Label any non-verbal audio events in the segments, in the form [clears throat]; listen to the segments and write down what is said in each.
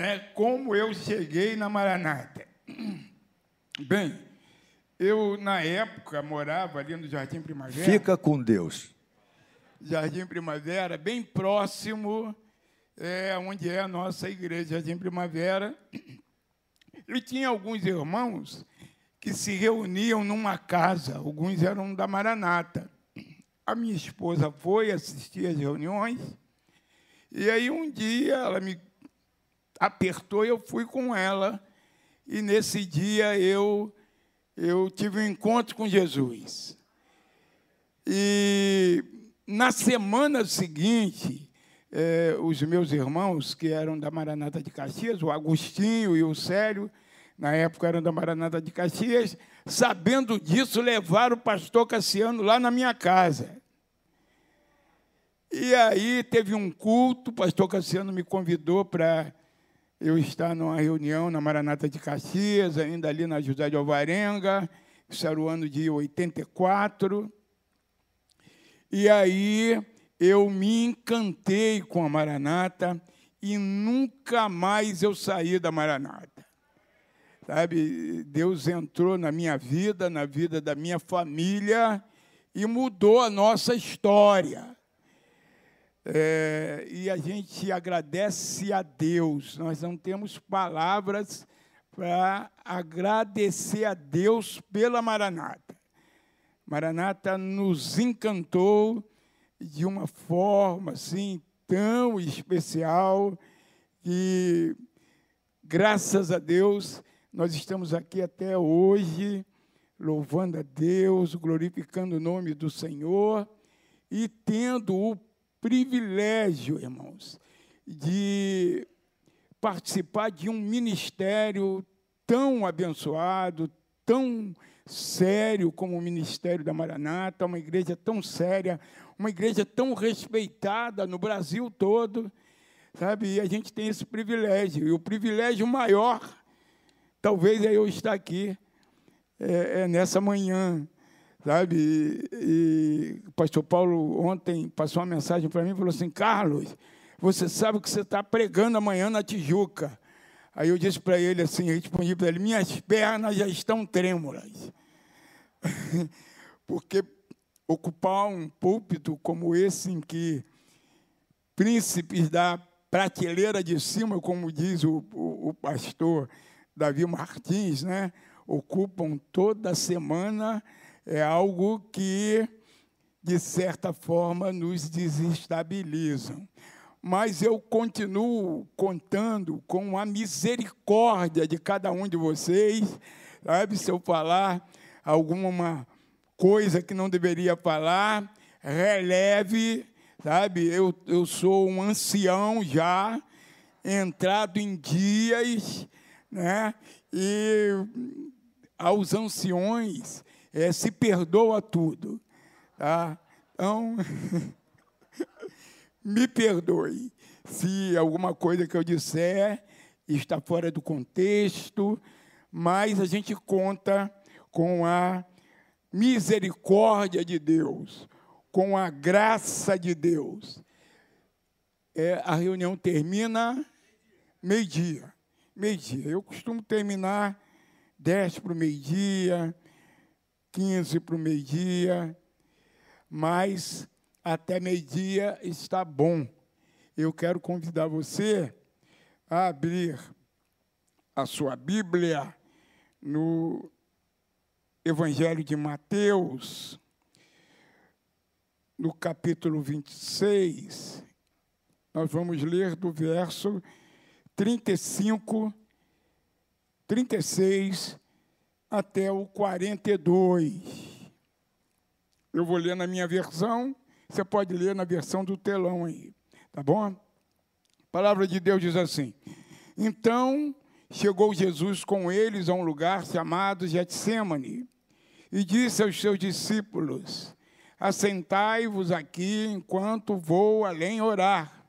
né, como eu cheguei na Maranata. [clears throat] Bem, eu, na época, morava ali no Jardim Primavera. Fica com Deus. Jardim Primavera, bem próximo é, onde é a nossa igreja, Jardim Primavera. E tinha alguns irmãos que se reuniam numa casa, alguns eram da Maranata. A minha esposa foi assistir às reuniões, e aí um dia ela me apertou e eu fui com ela, e nesse dia eu, eu tive um encontro com Jesus. E na semana seguinte, eh, os meus irmãos, que eram da Maranata de Caxias, o Agostinho e o Célio, na época eram da Maranata de Caxias, sabendo disso, levaram o pastor Cassiano lá na minha casa. E aí teve um culto, o pastor Cassiano me convidou para eu estar numa reunião na Maranata de Caxias, ainda ali na José de Alvarenga, isso era o ano de 84. E aí eu me encantei com a Maranata e nunca mais eu saí da Maranata. Sabe, Deus entrou na minha vida, na vida da minha família e mudou a nossa história. É, e a gente agradece a Deus. Nós não temos palavras para agradecer a Deus pela Maranata. Maranata nos encantou de uma forma assim tão especial que, graças a Deus, nós estamos aqui até hoje, louvando a Deus, glorificando o nome do Senhor e tendo o privilégio, irmãos, de participar de um ministério tão abençoado, tão sério como o ministério da Maranata, uma igreja tão séria, uma igreja tão respeitada no Brasil todo, sabe? E a gente tem esse privilégio. E o privilégio maior, talvez, é eu estar aqui é, é nessa manhã, sabe? E, o pastor Paulo ontem passou uma mensagem para mim e falou assim: Carlos, você sabe o que você está pregando amanhã na Tijuca. Aí eu disse para ele assim, respondi para ele: minhas pernas já estão trêmulas. [laughs] Porque ocupar um púlpito como esse, em que príncipes da prateleira de cima, como diz o, o, o pastor Davi Martins, né, ocupam toda semana é algo que, de certa forma, nos desestabilizam. Mas eu continuo contando com a misericórdia de cada um de vocês, sabe? Se eu falar alguma coisa que não deveria falar, releve, sabe? Eu, eu sou um ancião já, entrado em dias, né? E aos anciões é, se perdoa tudo. Tá? Então, [laughs] me perdoe se alguma coisa que eu disser está fora do contexto, mas a gente conta com a misericórdia de Deus, com a graça de Deus. É, a reunião termina meio-dia. Meio-dia. Eu costumo terminar dez para o meio-dia, 15 para o meio-dia, mas até meio-dia está bom. Eu quero convidar você a abrir a sua Bíblia no Evangelho de Mateus, no capítulo 26. Nós vamos ler do verso 35, 36 até o 42. Eu vou ler na minha versão, você pode ler na versão do telão aí, tá bom? A palavra de Deus diz assim: Então chegou Jesus com eles a um lugar chamado Getsemane e disse aos seus discípulos: Assentai-vos aqui enquanto vou além orar.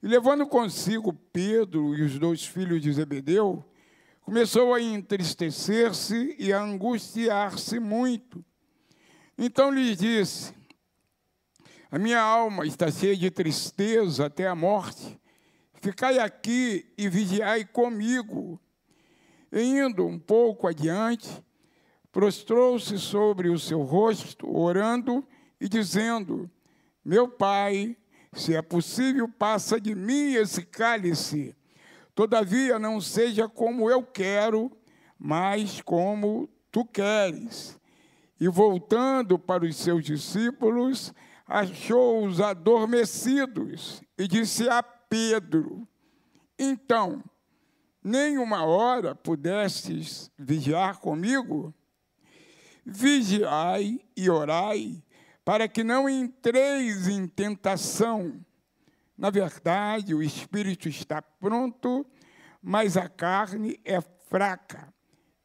E levando consigo Pedro e os dois filhos de Zebedeu, começou a entristecer-se e a angustiar-se muito. Então lhes disse: A minha alma está cheia de tristeza até a morte. Ficai aqui e vigiai comigo. E indo um pouco adiante, prostrou-se sobre o seu rosto, orando e dizendo: Meu pai, se é possível, passa de mim esse cálice. Todavia, não seja como eu quero, mas como tu queres. E voltando para os seus discípulos, achou-os adormecidos e disse a Pedro: Então, nem uma hora pudestes vigiar comigo? Vigiai e orai, para que não entreis em tentação. Na verdade, o espírito está pronto, mas a carne é fraca.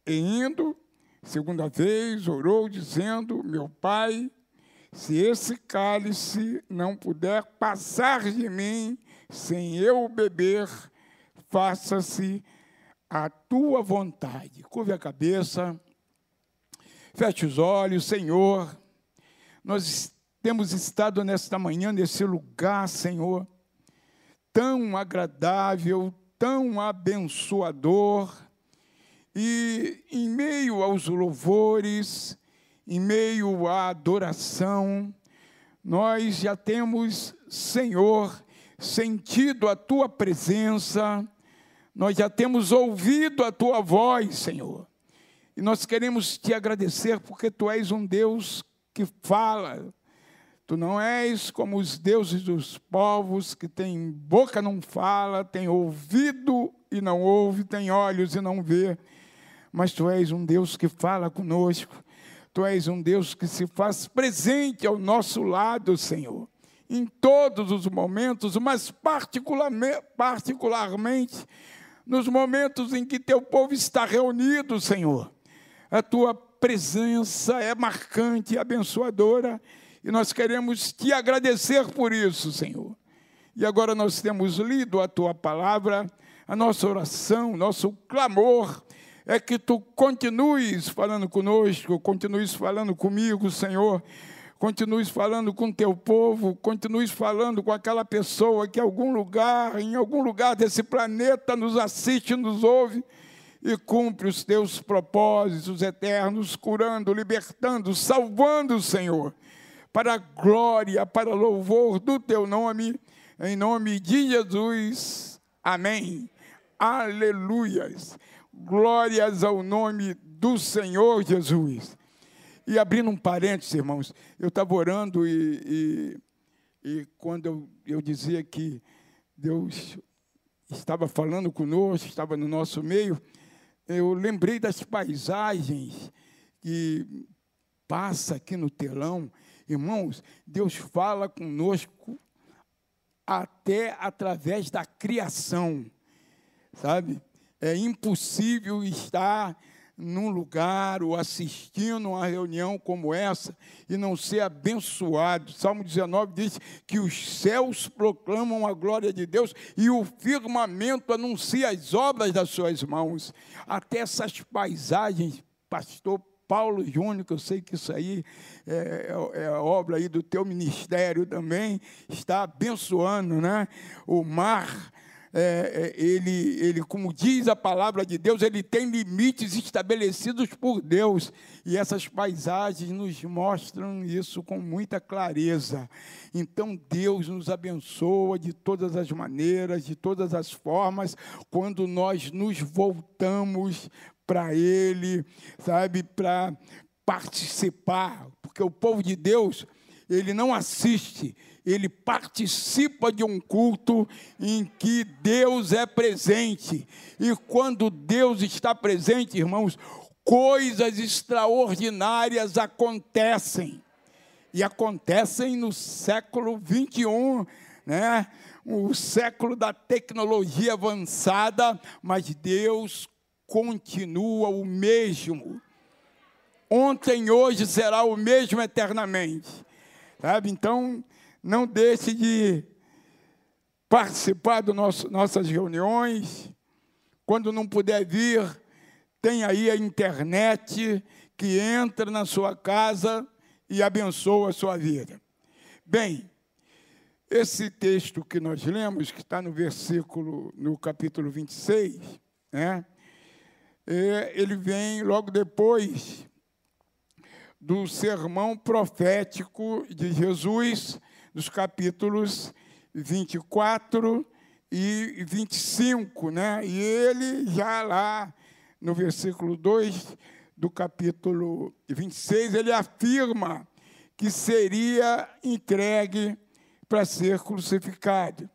E indo, segunda vez, orou, dizendo: Meu pai, se esse cálice não puder passar de mim sem eu beber, faça-se a tua vontade. Curve a cabeça, feche os olhos, Senhor. Nós temos estado nesta manhã, nesse lugar, Senhor, tão agradável, tão abençoador, e em meio aos louvores, em meio à adoração, nós já temos, Senhor, sentido a tua presença, nós já temos ouvido a tua voz, Senhor. E nós queremos te agradecer porque tu és um Deus que fala. Tu não és como os deuses dos povos que tem boca não fala, tem ouvido e não ouve, tem olhos e não vê. Mas tu és um Deus que fala conosco Tu és um Deus que se faz presente ao nosso lado, Senhor, em todos os momentos, mas particularmente, particularmente nos momentos em que teu povo está reunido, Senhor. A tua presença é marcante, abençoadora, e nós queremos te agradecer por isso, Senhor. E agora nós temos lido a tua palavra, a nossa oração, nosso clamor é que tu continues falando conosco, continues falando comigo, Senhor. Continues falando com teu povo, continues falando com aquela pessoa que em algum lugar, em algum lugar desse planeta nos assiste, nos ouve e cumpre os teus propósitos eternos, curando, libertando, salvando, Senhor, para a glória, para louvor do teu nome, em nome de Jesus. Amém. Aleluias. Glórias ao nome do Senhor Jesus. E abrindo um parênteses, irmãos, eu estava orando e, e, e quando eu, eu dizia que Deus estava falando conosco, estava no nosso meio, eu lembrei das paisagens que passa aqui no telão. Irmãos, Deus fala conosco até através da criação, sabe? é impossível estar num lugar ou assistindo uma reunião como essa e não ser abençoado. Salmo 19 diz que os céus proclamam a glória de Deus e o firmamento anuncia as obras das suas mãos. Até essas paisagens, pastor Paulo Júnior, que eu sei que isso aí é, é, é obra aí do teu ministério também, está abençoando, né? O mar é, é, ele, ele, como diz a palavra de Deus, ele tem limites estabelecidos por Deus. E essas paisagens nos mostram isso com muita clareza. Então, Deus nos abençoa de todas as maneiras, de todas as formas, quando nós nos voltamos para Ele, sabe, para participar. Porque o povo de Deus, ele não assiste, ele participa de um culto em que Deus é presente. E quando Deus está presente, irmãos, coisas extraordinárias acontecem. E acontecem no século 21, né? o século da tecnologia avançada, mas Deus continua o mesmo. Ontem, hoje será o mesmo eternamente. Sabe? Então, não deixe de participar das nossas reuniões. Quando não puder vir, tem aí a internet que entra na sua casa e abençoa a sua vida. Bem, Esse texto que nós lemos, que está no versículo, no capítulo 26, né? É, ele vem logo depois do sermão profético de Jesus, dos capítulos 24 e 25, né? E ele já lá no versículo 2 do capítulo 26, ele afirma que seria entregue para ser crucificado.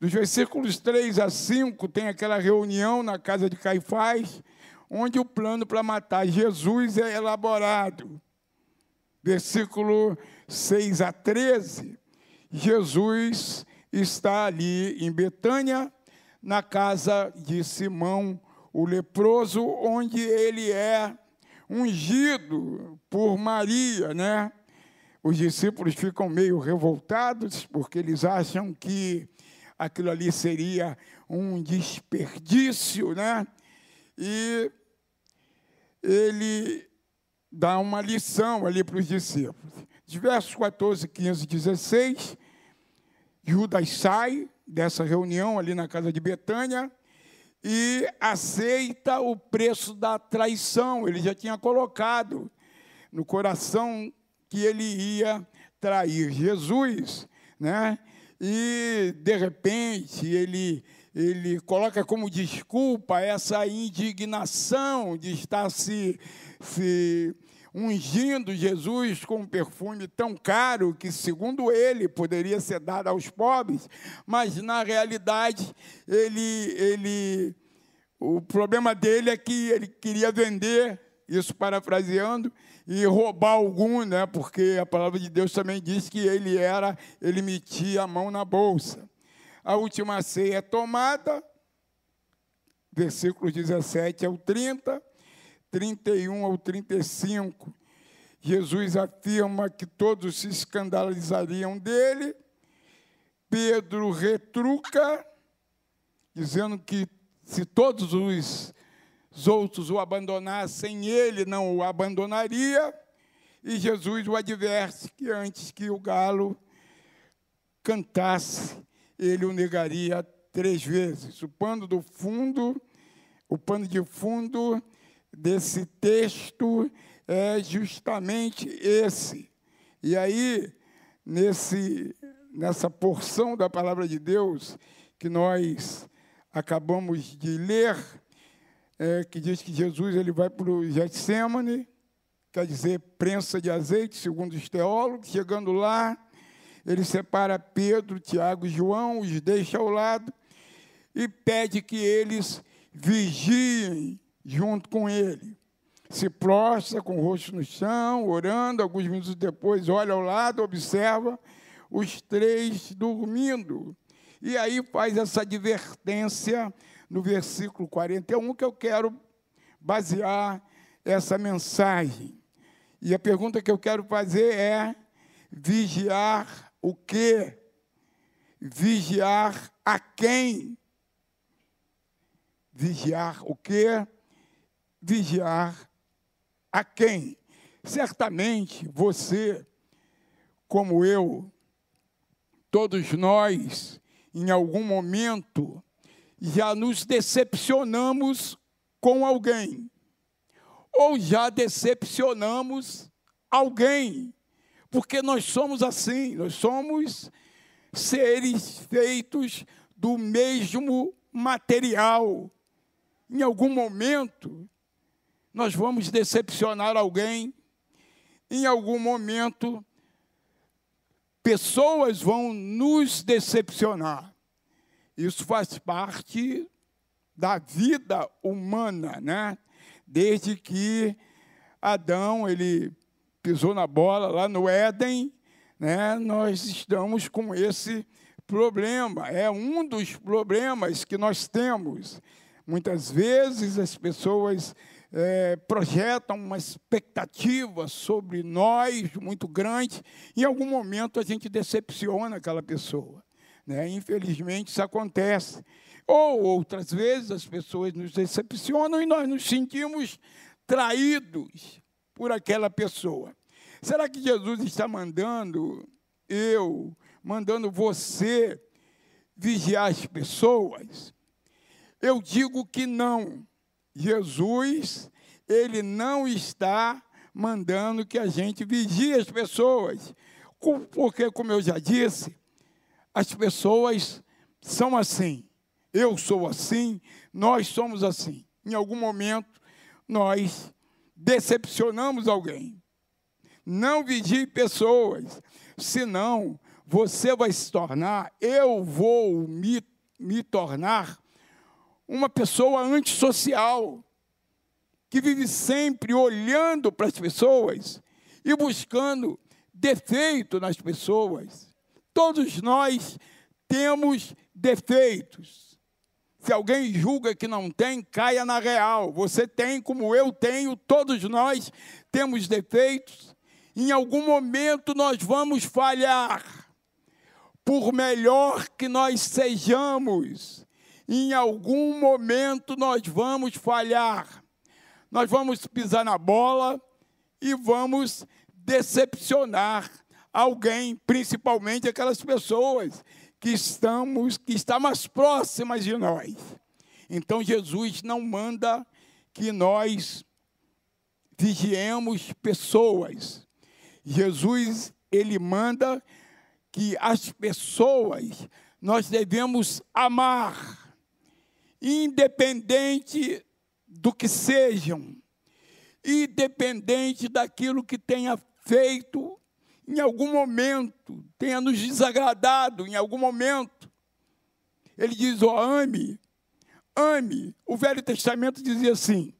Dos versículos 3 a 5, tem aquela reunião na casa de Caifás, onde o plano para matar Jesus é elaborado. Versículo 6 a 13, Jesus está ali em Betânia, na casa de Simão, o leproso, onde ele é ungido por Maria, né? Os discípulos ficam meio revoltados porque eles acham que aquilo ali seria um desperdício, né? E ele dá uma lição ali para os discípulos. De versos 14, 15 e 16, Judas sai dessa reunião ali na casa de Betânia e aceita o preço da traição. Ele já tinha colocado no coração que ele ia trair Jesus, né? E de repente ele ele coloca como desculpa essa indignação de estar se, se ungindo Jesus com um perfume tão caro que, segundo ele, poderia ser dado aos pobres, mas na realidade ele, ele o problema dele é que ele queria vender, isso parafraseando, e roubar algum, né? Porque a palavra de Deus também diz que ele era, ele metia a mão na bolsa. A última ceia é tomada, versículos 17 ao 30, 31 ao 35. Jesus afirma que todos se escandalizariam dele. Pedro retruca, dizendo que se todos os outros o abandonassem, ele não o abandonaria. E Jesus o adverte que antes que o galo cantasse, ele o negaria três vezes. O pano do fundo, o pano de fundo desse texto é justamente esse. E aí, nesse, nessa porção da palavra de Deus que nós acabamos de ler, é, que diz que Jesus ele vai para o Getsemane, quer dizer, prensa de azeite, segundo os teólogos, chegando lá, ele separa Pedro, Tiago e João, os deixa ao lado e pede que eles vigiem junto com ele. Se prostra com o rosto no chão, orando, alguns minutos depois olha ao lado, observa os três dormindo. E aí faz essa advertência no versículo 41 que eu quero basear essa mensagem. E a pergunta que eu quero fazer é: vigiar o que? Vigiar a quem? Vigiar o que? Vigiar a quem? Certamente você, como eu, todos nós, em algum momento, já nos decepcionamos com alguém, ou já decepcionamos alguém porque nós somos assim, nós somos seres feitos do mesmo material. Em algum momento, nós vamos decepcionar alguém, em algum momento, pessoas vão nos decepcionar. Isso faz parte da vida humana, né? Desde que Adão ele pisou na bola lá no Éden, né, nós estamos com esse problema. É um dos problemas que nós temos. Muitas vezes as pessoas é, projetam uma expectativa sobre nós muito grande, em algum momento a gente decepciona aquela pessoa. Né? Infelizmente isso acontece. Ou outras vezes as pessoas nos decepcionam e nós nos sentimos traídos por aquela pessoa. Será que Jesus está mandando eu, mandando você vigiar as pessoas? Eu digo que não. Jesus, ele não está mandando que a gente vigie as pessoas. Porque, como eu já disse, as pessoas são assim. Eu sou assim, nós somos assim. Em algum momento, nós decepcionamos alguém. Não vigie pessoas, senão você vai se tornar, eu vou me, me tornar uma pessoa antissocial, que vive sempre olhando para as pessoas e buscando defeito nas pessoas. Todos nós temos defeitos. Se alguém julga que não tem, caia na real. Você tem, como eu tenho, todos nós temos defeitos. Em algum momento nós vamos falhar. Por melhor que nós sejamos, em algum momento nós vamos falhar. Nós vamos pisar na bola e vamos decepcionar alguém, principalmente aquelas pessoas que estamos que estão mais próximas de nós. Então Jesus não manda que nós vigiemos pessoas. Jesus ele manda que as pessoas nós devemos amar independente do que sejam, independente daquilo que tenha feito em algum momento, tenha nos desagradado em algum momento. Ele diz: ó, oh, ame, ame. O Velho Testamento dizia assim: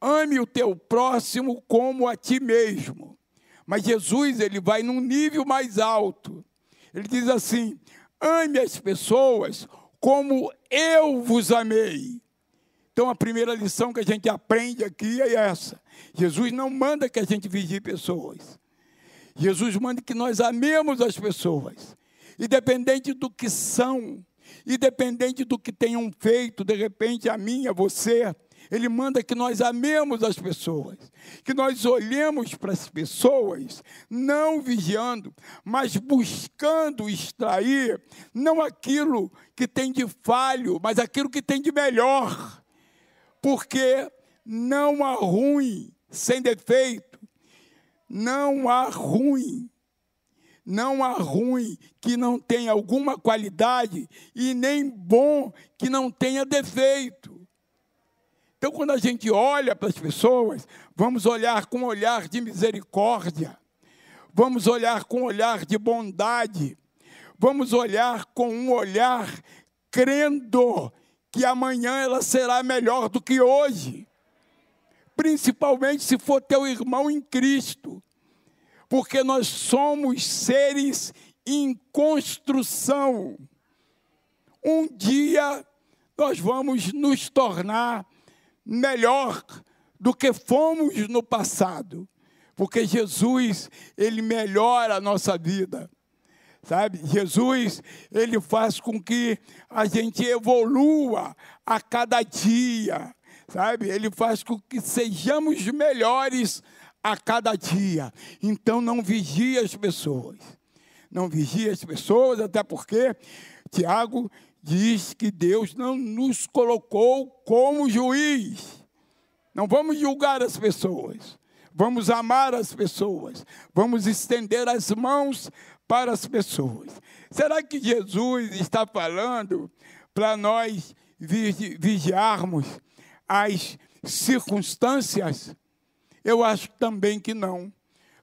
ame o teu próximo como a ti mesmo. Mas Jesus, ele vai num nível mais alto. Ele diz assim: ame as pessoas como eu vos amei. Então a primeira lição que a gente aprende aqui é essa. Jesus não manda que a gente vigie pessoas. Jesus manda que nós amemos as pessoas. Independente do que são, independente do que tenham feito, de repente a mim, a você, ele manda que nós amemos as pessoas, que nós olhemos para as pessoas, não vigiando, mas buscando extrair não aquilo que tem de falho, mas aquilo que tem de melhor. Porque não há ruim sem defeito, não há ruim. Não há ruim que não tenha alguma qualidade e nem bom que não tenha defeito. Então, quando a gente olha para as pessoas, vamos olhar com um olhar de misericórdia, vamos olhar com um olhar de bondade, vamos olhar com um olhar crendo que amanhã ela será melhor do que hoje, principalmente se for teu irmão em Cristo, porque nós somos seres em construção. Um dia nós vamos nos tornar melhor do que fomos no passado, porque Jesus, ele melhora a nossa vida. Sabe? Jesus, ele faz com que a gente evolua a cada dia, sabe? Ele faz com que sejamos melhores a cada dia. Então não vigie as pessoas. Não vigie as pessoas, até porque Tiago diz que Deus não nos colocou como juiz. Não vamos julgar as pessoas, vamos amar as pessoas, vamos estender as mãos para as pessoas. Será que Jesus está falando para nós vigiarmos as circunstâncias? Eu acho também que não,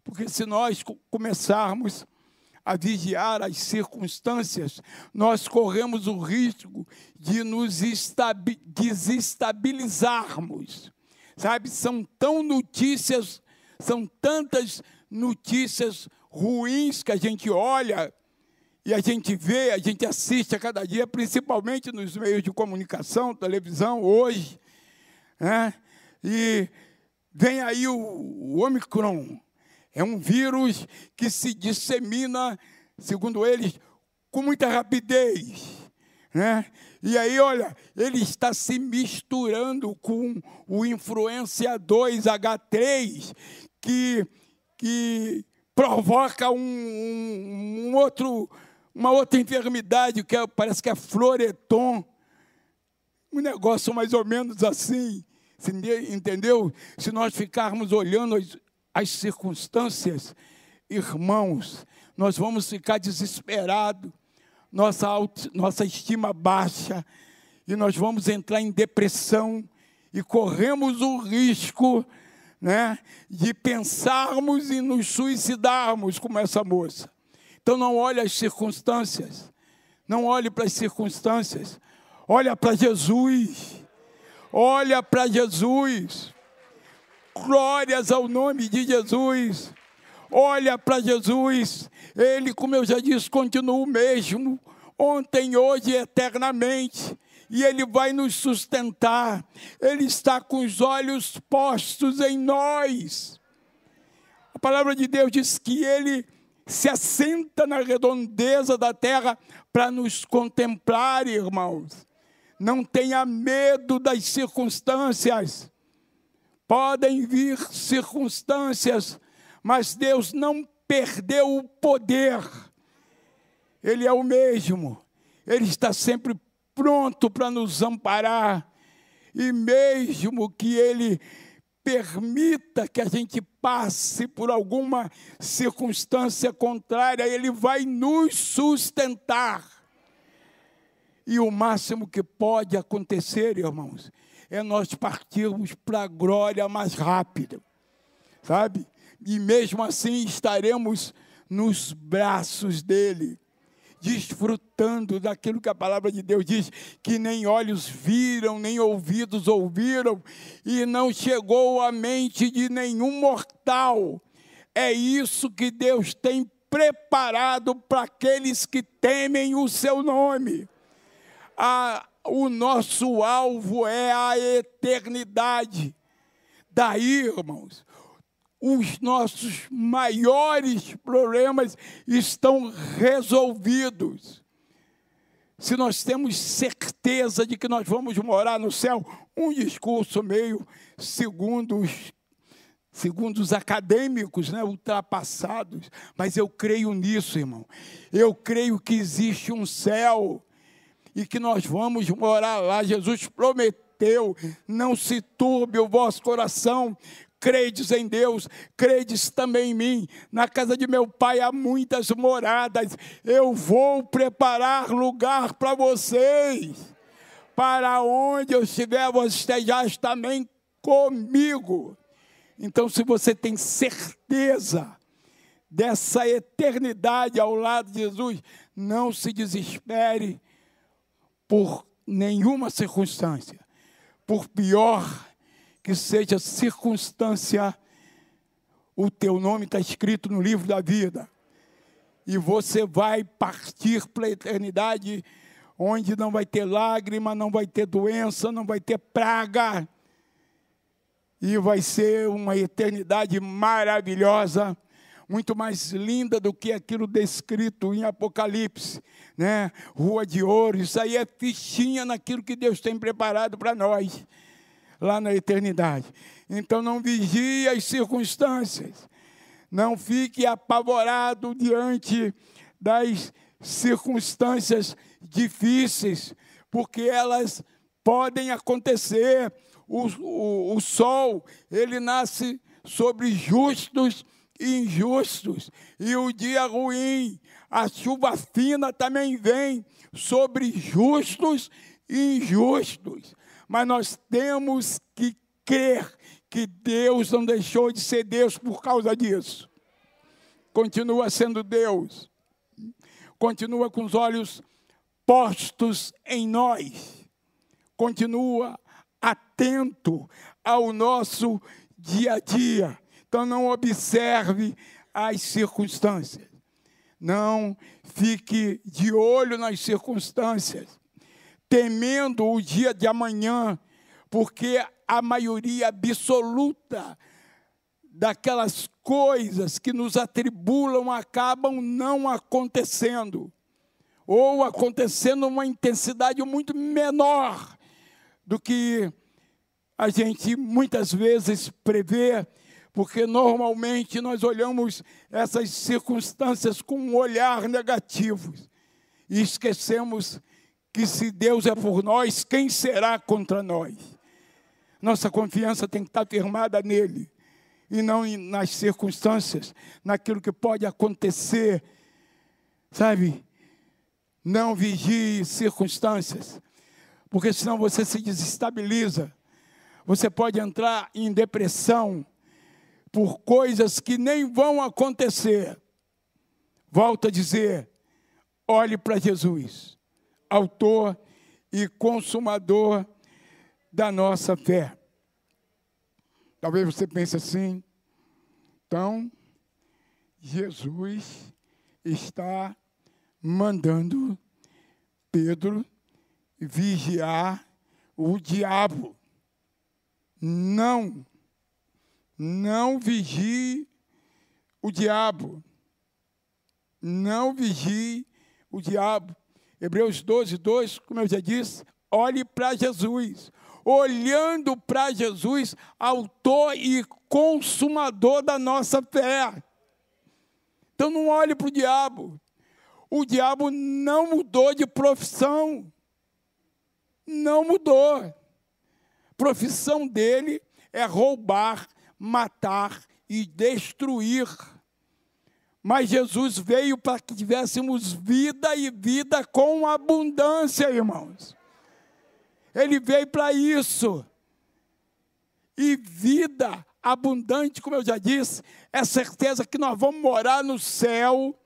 porque se nós começarmos a vigiar as circunstâncias, nós corremos o risco de nos desestabilizarmos. Sabe, são tão notícias, são tantas notícias ruins que a gente olha e a gente vê, a gente assiste a cada dia, principalmente nos meios de comunicação, televisão, hoje. Né? E vem aí o, o Omicron, é um vírus que se dissemina, segundo eles, com muita rapidez. Né? E aí, olha, ele está se misturando com o influência 2H3, que, que provoca um, um, um outro, uma outra enfermidade, que é, parece que é floreton. Um negócio mais ou menos assim, entendeu? Se nós ficarmos olhando as, as circunstâncias, irmãos, nós vamos ficar desesperados, nossa, nossa estima baixa, e nós vamos entrar em depressão, e corremos o risco né, de pensarmos e nos suicidarmos como essa moça. Então não olhe as circunstâncias, não olhe para as circunstâncias, olha para Jesus, olha para Jesus, glórias ao nome de Jesus, olha para Jesus, Ele, como eu já disse, continua o mesmo, ontem, hoje e eternamente e Ele vai nos sustentar. Ele está com os olhos postos em nós. A palavra de Deus diz que Ele se assenta na redondeza da terra para nos contemplar, irmãos. Não tenha medo das circunstâncias. Podem vir circunstâncias, mas Deus não perdeu o poder. Ele é o mesmo. Ele está sempre pronto para nos amparar, e mesmo que Ele permita que a gente passe por alguma circunstância contrária, Ele vai nos sustentar. E o máximo que pode acontecer, irmãos, é nós partirmos para a glória mais rápida, sabe? E mesmo assim estaremos nos braços dele desfrutando daquilo que a palavra de Deus diz, que nem olhos viram, nem ouvidos ouviram, e não chegou à mente de nenhum mortal. É isso que Deus tem preparado para aqueles que temem o seu nome. A, o nosso alvo é a eternidade. Daí, irmãos, os nossos maiores problemas estão resolvidos. Se nós temos certeza de que nós vamos morar no céu, um discurso meio segundo os, segundo os acadêmicos, né, ultrapassados, mas eu creio nisso, irmão. Eu creio que existe um céu e que nós vamos morar lá. Jesus prometeu: não se turbe o vosso coração, credes em Deus, credes também em mim. Na casa de meu pai há muitas moradas. Eu vou preparar lugar para vocês. Para onde eu estiver, vós estejais também comigo. Então, se você tem certeza dessa eternidade ao lado de Jesus, não se desespere por nenhuma circunstância. Por pior que seja circunstância, o teu nome está escrito no livro da vida. E você vai partir para a eternidade, onde não vai ter lágrima, não vai ter doença, não vai ter praga. E vai ser uma eternidade maravilhosa, muito mais linda do que aquilo descrito em Apocalipse, né? Rua de ouro, isso aí é fichinha naquilo que Deus tem preparado para nós lá na eternidade. Então não vigie as circunstâncias. Não fique apavorado diante das circunstâncias difíceis, porque elas podem acontecer. O, o, o sol, ele nasce sobre justos injustos, e o dia ruim, a chuva fina também vem sobre justos e injustos mas nós temos que crer que Deus não deixou de ser Deus por causa disso. Continua sendo Deus. Continua com os olhos postos em nós. Continua atento ao nosso dia a dia. Então não observe as circunstâncias. Não fique de olho nas circunstâncias temendo o dia de amanhã, porque a maioria absoluta daquelas coisas que nos atribulam acabam não acontecendo, ou acontecendo uma intensidade muito menor do que a gente muitas vezes prevê, Porque normalmente nós olhamos essas circunstâncias com um olhar negativo e esquecemos que se Deus é por nós, quem será contra nós? Nossa confiança tem que estar firmada nele e não nas circunstâncias, naquilo que pode acontecer, sabe? Não vigie circunstâncias, porque senão você se desestabiliza. Você pode entrar em depressão por coisas que nem vão acontecer. Volto a dizer, olhe para Jesus, autor e consumador da nossa fé. Talvez você pense assim, então, Jesus está mandando Pedro vigiar o diabo. Não, não vigie o diabo. Não vigie o diabo. Hebreus 12, 2, como eu já disse, olhe para Jesus. Olhando para Jesus, autor e consumador da nossa fé. Então não olhe para o diabo. O diabo não mudou de profissão. Não mudou. Profissão dele é roubar, matar e destruir. Mas Jesus veio para que tivéssemos vida e vida com abundância, irmãos. Ele veio para isso. E vida abundante, como eu já disse, é certeza que nós vamos morar no céu,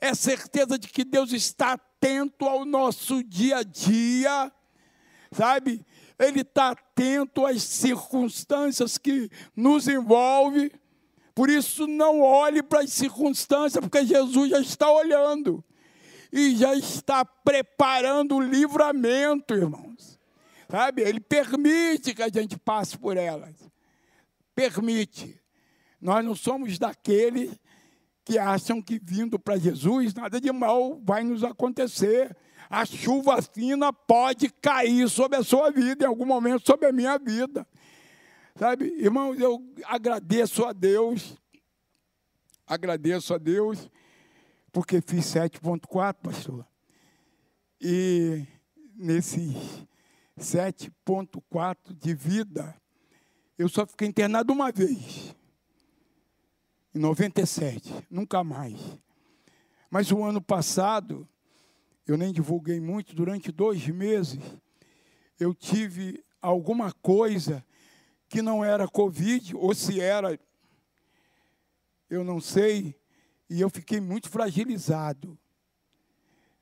é certeza de que Deus está atento ao nosso dia a dia, sabe? Ele está atento às circunstâncias que nos envolvem. Por isso, não olhe para as circunstâncias, porque Jesus já está olhando e já está preparando o livramento, irmãos. Sabe? Ele permite que a gente passe por elas. Permite. Nós não somos daqueles que acham que vindo para Jesus nada de mal vai nos acontecer. A chuva fina pode cair sobre a sua vida, em algum momento sobre a minha vida. Sabe, irmãos, eu agradeço a Deus, agradeço a Deus, porque fiz 7.4, pastor. E nesse 7.4 de vida, eu só fiquei internado uma vez. Em 97, nunca mais. Mas o ano passado, eu nem divulguei muito, durante dois meses, eu tive alguma coisa que não era Covid, ou se era, eu não sei, e eu fiquei muito fragilizado.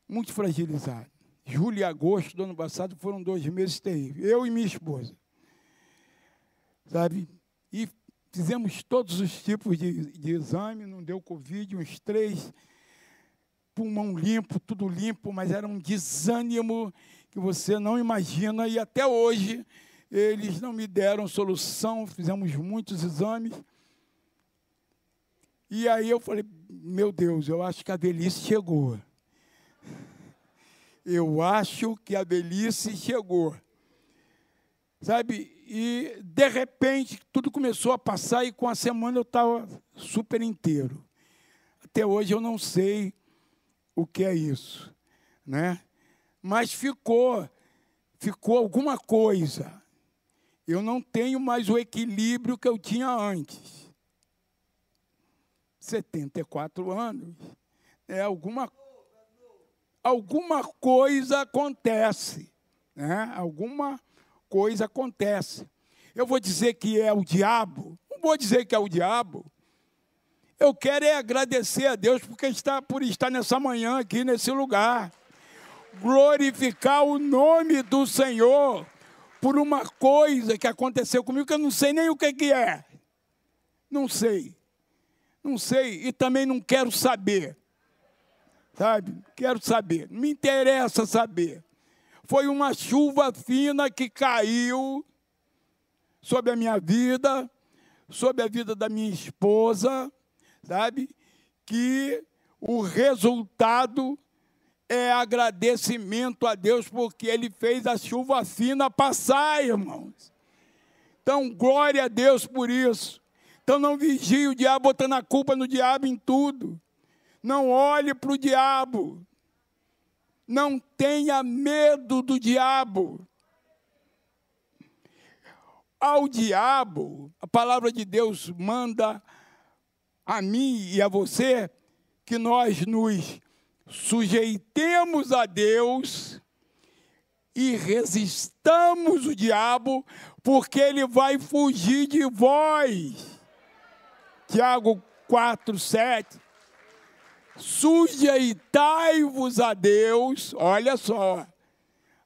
Muito fragilizado. Julho e agosto do ano passado foram dois meses terríveis. Eu e minha esposa. Sabe? E fizemos todos os tipos de, de exame, não deu Covid, uns três, pulmão limpo, tudo limpo, mas era um desânimo que você não imagina, e até hoje eles não me deram solução, fizemos muitos exames. E aí eu falei, meu Deus, eu acho que a velhice chegou. Eu acho que a velhice chegou. Sabe? E de repente tudo começou a passar e com a semana eu estava super inteiro. Até hoje eu não sei o que é isso, né? Mas ficou, ficou alguma coisa eu não tenho mais o equilíbrio que eu tinha antes. 74 anos. É alguma alguma coisa acontece, né? Alguma coisa acontece. Eu vou dizer que é o diabo? Não vou dizer que é o diabo. Eu quero é agradecer a Deus porque está por estar nessa manhã aqui nesse lugar. Glorificar o nome do Senhor por uma coisa que aconteceu comigo que eu não sei nem o que, que é. Não sei. Não sei e também não quero saber. Sabe? Quero saber. Não me interessa saber. Foi uma chuva fina que caiu sobre a minha vida, sobre a vida da minha esposa, sabe? Que o resultado é agradecimento a Deus porque Ele fez a chuva fina passar, irmãos. Então, glória a Deus por isso. Então não vigie o diabo botando a culpa no diabo em tudo. Não olhe para o diabo. Não tenha medo do diabo. Ao diabo, a palavra de Deus manda a mim e a você que nós nos sujeitemos a Deus e resistamos o diabo, porque ele vai fugir de vós. Tiago 4, 7. Sujeitai-vos a Deus, olha só.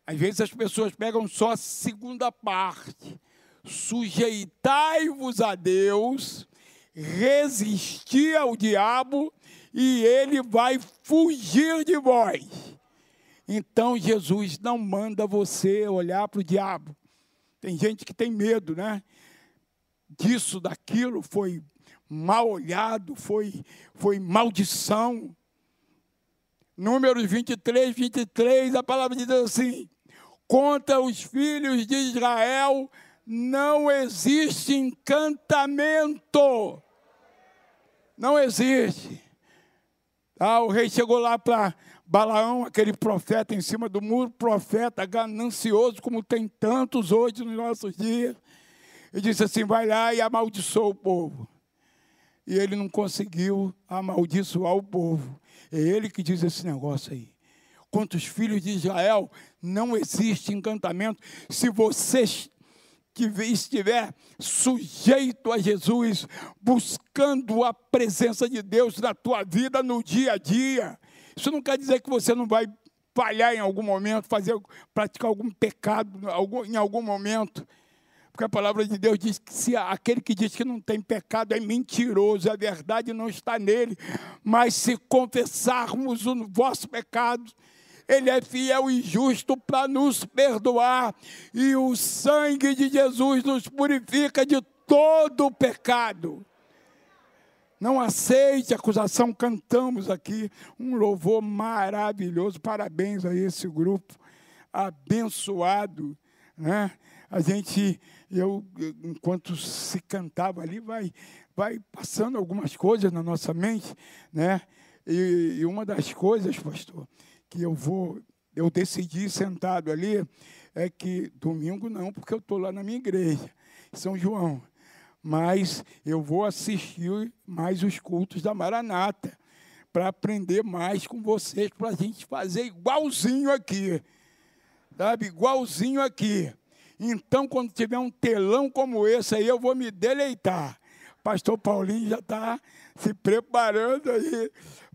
Às vezes as pessoas pegam só a segunda parte. Sujeitai-vos a Deus, resistir ao diabo e ele vai fugir de vós. Então Jesus não manda você olhar para o diabo. Tem gente que tem medo, né? Disso, daquilo, foi mal olhado, foi, foi maldição. Números 23, 23, a palavra diz assim: contra os filhos de Israel não existe encantamento. Não existe. Ah, o rei chegou lá para Balaão, aquele profeta em cima do muro, profeta ganancioso, como tem tantos hoje nos nossos dias. E disse assim: vai lá e amaldiçoa o povo. E ele não conseguiu amaldiçoar o povo. É ele que diz esse negócio aí. Quantos filhos de Israel não existe encantamento. Se vocês que estiver sujeito a Jesus, buscando a presença de Deus na tua vida no dia a dia. Isso não quer dizer que você não vai falhar em algum momento, fazer, praticar algum pecado em algum momento. Porque a palavra de Deus diz que se aquele que diz que não tem pecado é mentiroso, a verdade não está nele. Mas se confessarmos o vosso pecado, ele é fiel e justo para nos perdoar, e o sangue de Jesus nos purifica de todo o pecado. Não aceite acusação, cantamos aqui um louvor maravilhoso. Parabéns a esse grupo abençoado, né? A gente, eu, enquanto se cantava ali, vai, vai passando algumas coisas na nossa mente, né? E, e uma das coisas, pastor, que eu vou, eu decidi sentado ali, é que domingo não, porque eu estou lá na minha igreja, São João. Mas eu vou assistir mais os cultos da Maranata, para aprender mais com vocês, para a gente fazer igualzinho aqui. Sabe, igualzinho aqui. Então, quando tiver um telão como esse aí, eu vou me deleitar. Pastor Paulinho já está se preparando aí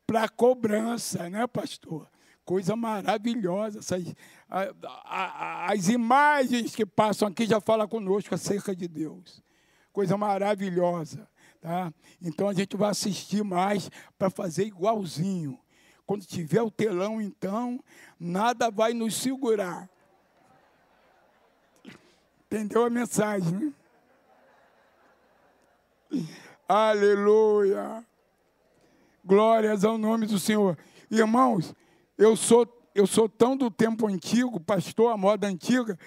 para a cobrança, né, pastor? Coisa maravilhosa. Essas, a, a, as imagens que passam aqui já falam conosco acerca de Deus. Coisa maravilhosa. Tá? Então a gente vai assistir mais para fazer igualzinho. Quando tiver o telão, então, nada vai nos segurar. Entendeu a mensagem? Né? Aleluia. Glórias ao nome do Senhor. Irmãos, eu sou, eu sou tão do tempo antigo, pastor, a moda antiga,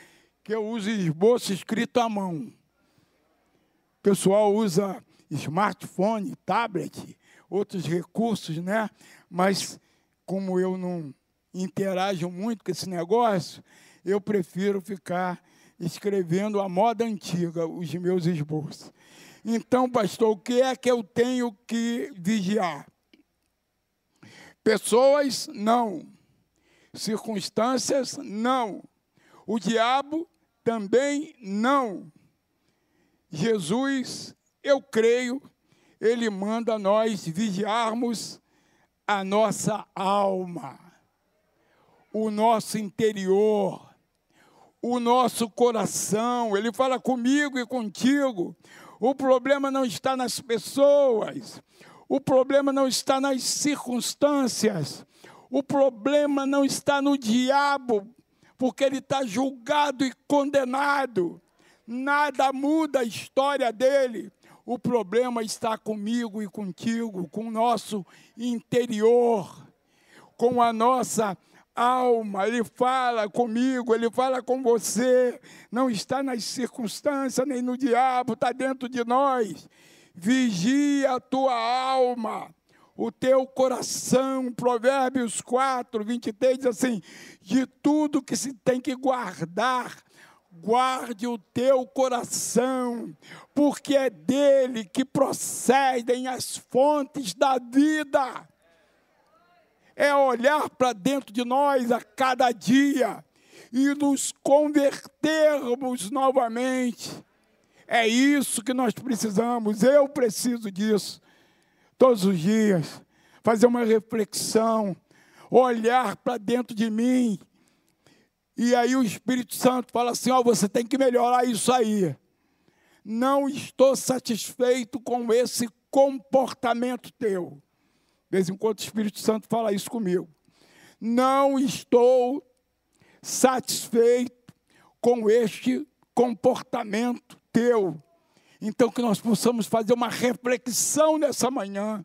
que eu uso esboço escrito à mão. O pessoal usa smartphone, tablet, outros recursos, né? Mas como eu não interajo muito com esse negócio, eu prefiro ficar escrevendo a moda antiga, os meus esboços. Então, pastor, o que é que eu tenho que vigiar? Pessoas, não. Circunstâncias, não. O diabo, também não. Jesus, eu creio, ele manda nós vigiarmos a nossa alma, o nosso interior, o nosso coração. Ele fala comigo e contigo. O problema não está nas pessoas, o problema não está nas circunstâncias. O problema não está no diabo, porque ele está julgado e condenado. Nada muda a história dele. O problema está comigo e contigo, com o nosso interior, com a nossa alma. Ele fala comigo, ele fala com você. Não está nas circunstâncias nem no diabo, está dentro de nós. Vigia a tua alma, o teu coração. Provérbios 4, 23 diz assim: de tudo que se tem que guardar, guarde o teu coração, porque é dele que procedem as fontes da vida. É olhar para dentro de nós a cada dia e nos convertermos novamente. É isso que nós precisamos, eu preciso disso. Todos os dias, fazer uma reflexão, olhar para dentro de mim e aí o Espírito Santo fala assim: ó, oh, você tem que melhorar isso aí. Não estou satisfeito com esse comportamento teu. De vez em quando o Espírito Santo fala isso comigo. Não estou satisfeito com este comportamento teu. Então, que nós possamos fazer uma reflexão nessa manhã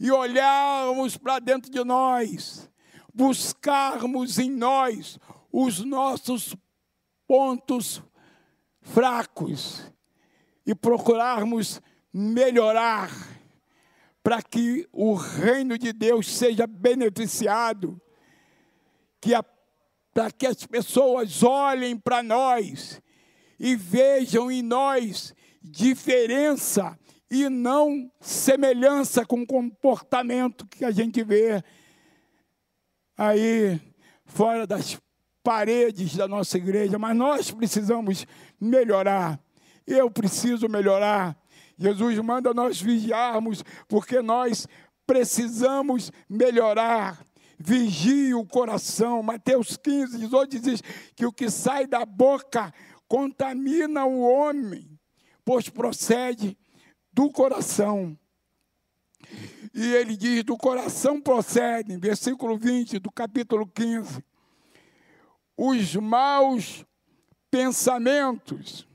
e olharmos para dentro de nós, buscarmos em nós os nossos pontos fracos e procurarmos melhorar para que o reino de Deus seja beneficiado, que para que as pessoas olhem para nós e vejam em nós diferença e não semelhança com o comportamento que a gente vê aí fora das paredes da nossa igreja, mas nós precisamos melhorar. Eu preciso melhorar. Jesus manda nós vigiarmos, porque nós precisamos melhorar. Vigie o coração. Mateus 15, 18 diz que o que sai da boca contamina o homem, pois procede do coração. E ele diz: do coração procede, versículo 20 do capítulo 15 os maus pensamentos,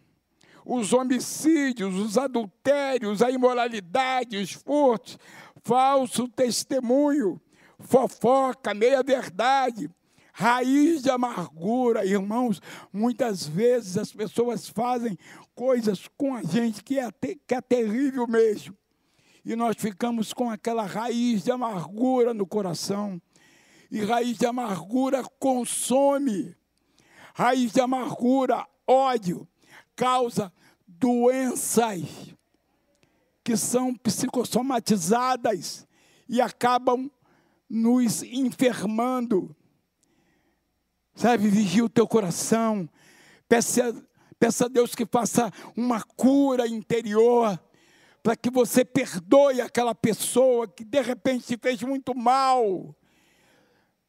os homicídios, os adultérios, a imoralidade, os furtos, falso testemunho, fofoca, meia-verdade, raiz de amargura. Irmãos, muitas vezes as pessoas fazem coisas com a gente que é, que é terrível mesmo. E nós ficamos com aquela raiz de amargura no coração e raiz de amargura consome. Raiz de amargura, ódio, causa doenças que são psicossomatizadas e acabam nos enfermando. Sabe, vigia o teu coração. Peça, peça a Deus que faça uma cura interior, para que você perdoe aquela pessoa que de repente te fez muito mal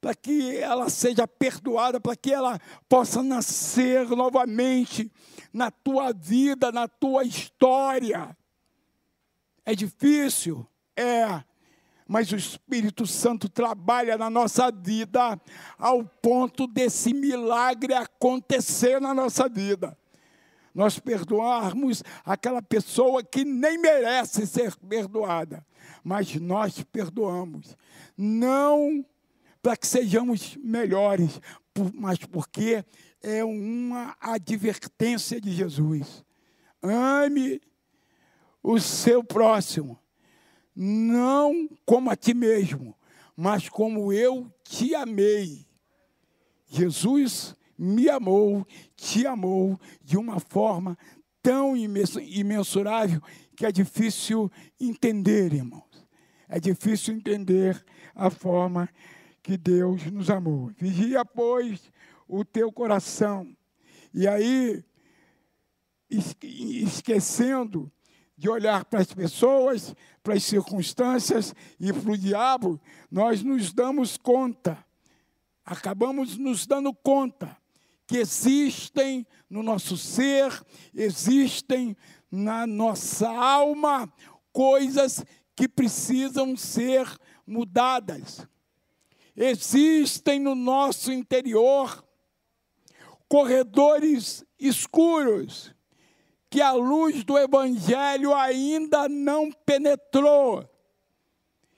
para que ela seja perdoada, para que ela possa nascer novamente na tua vida, na tua história. É difícil? É. Mas o Espírito Santo trabalha na nossa vida ao ponto desse milagre acontecer na nossa vida. Nós perdoarmos aquela pessoa que nem merece ser perdoada, mas nós perdoamos. Não para que sejamos melhores, mas porque é uma advertência de Jesus. Ame o seu próximo, não como a ti mesmo, mas como eu te amei. Jesus me amou, te amou de uma forma tão imensurável que é difícil entender, irmãos. É difícil entender a forma que Deus nos amou. Vigia, pois, o teu coração. E aí, esquecendo de olhar para as pessoas, para as circunstâncias e para o diabo, nós nos damos conta, acabamos nos dando conta que existem no nosso ser, existem na nossa alma coisas que precisam ser mudadas. Existem no nosso interior corredores escuros que a luz do Evangelho ainda não penetrou.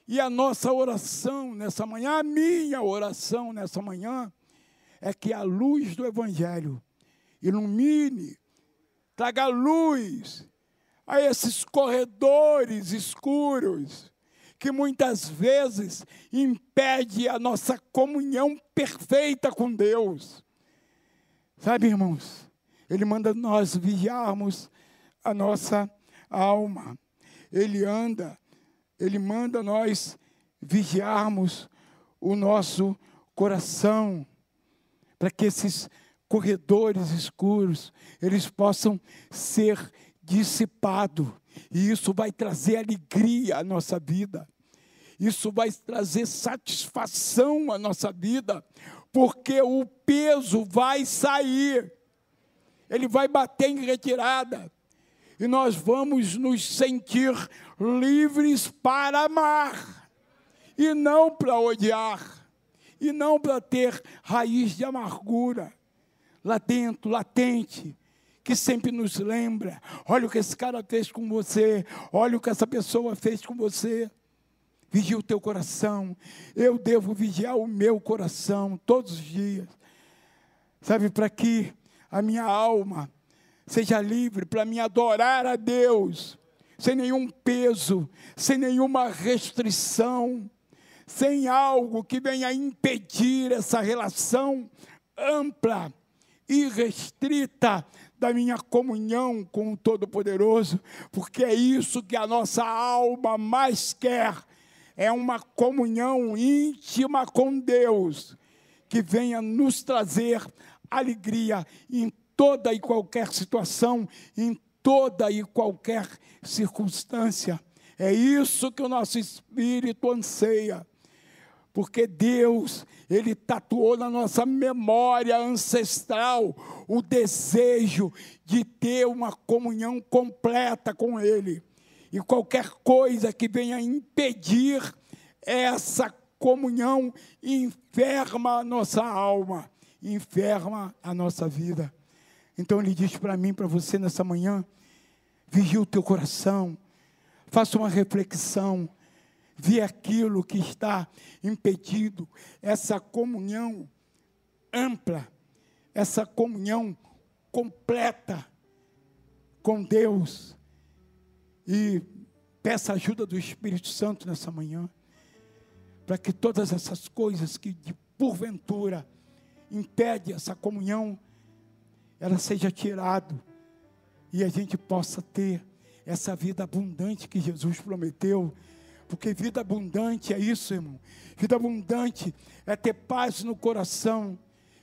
E a nossa oração nessa manhã, a minha oração nessa manhã, é que a luz do Evangelho ilumine, traga luz a esses corredores escuros que muitas vezes impede a nossa comunhão perfeita com Deus. Sabe, irmãos, ele manda nós vigiarmos a nossa alma. Ele anda, ele manda nós vigiarmos o nosso coração, para que esses corredores escuros eles possam ser dissipados. E isso vai trazer alegria à nossa vida. Isso vai trazer satisfação à nossa vida, porque o peso vai sair. Ele vai bater em retirada. E nós vamos nos sentir livres para amar. E não para odiar. E não para ter raiz de amargura. Lá dentro, latente, que sempre nos lembra: olha o que esse cara fez com você, olha o que essa pessoa fez com você. Vigia o teu coração, eu devo vigiar o meu coração todos os dias, sabe, para que a minha alma seja livre, para me adorar a Deus, sem nenhum peso, sem nenhuma restrição, sem algo que venha impedir essa relação ampla e restrita da minha comunhão com o Todo-Poderoso, porque é isso que a nossa alma mais quer, é uma comunhão íntima com Deus, que venha nos trazer alegria em toda e qualquer situação, em toda e qualquer circunstância. É isso que o nosso espírito anseia porque Deus, Ele tatuou na nossa memória ancestral o desejo de ter uma comunhão completa com Ele. E qualquer coisa que venha impedir essa comunhão enferma a nossa alma, enferma a nossa vida. Então Ele diz para mim, para você nessa manhã: vigie o teu coração, faça uma reflexão ver aquilo que está impedido, essa comunhão ampla, essa comunhão completa com Deus. E peça ajuda do Espírito Santo nessa manhã, para que todas essas coisas que de porventura impede essa comunhão, ela seja tirado e a gente possa ter essa vida abundante que Jesus prometeu porque vida abundante é isso, irmão. Vida abundante é ter paz no coração.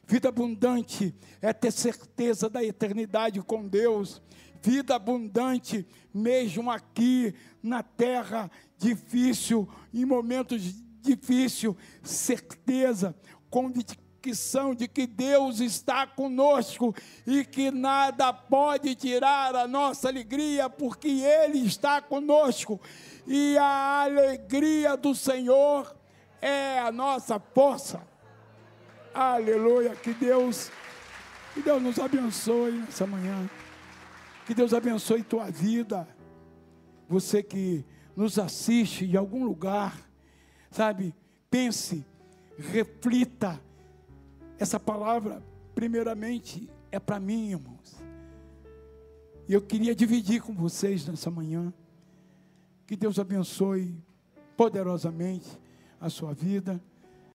Vida abundante é ter certeza da eternidade com Deus. Vida abundante, mesmo aqui na terra difícil, em momentos difíceis, certeza, convicção de que Deus está conosco e que nada pode tirar a nossa alegria, porque Ele está conosco e a alegria do Senhor é a nossa força. Aleluia, que Deus, que Deus nos abençoe nessa manhã. Que Deus abençoe tua vida. Você que nos assiste de algum lugar, sabe? Pense, reflita. Essa palavra, primeiramente, é para mim, irmãos. E eu queria dividir com vocês nessa manhã. Que Deus abençoe poderosamente a sua vida.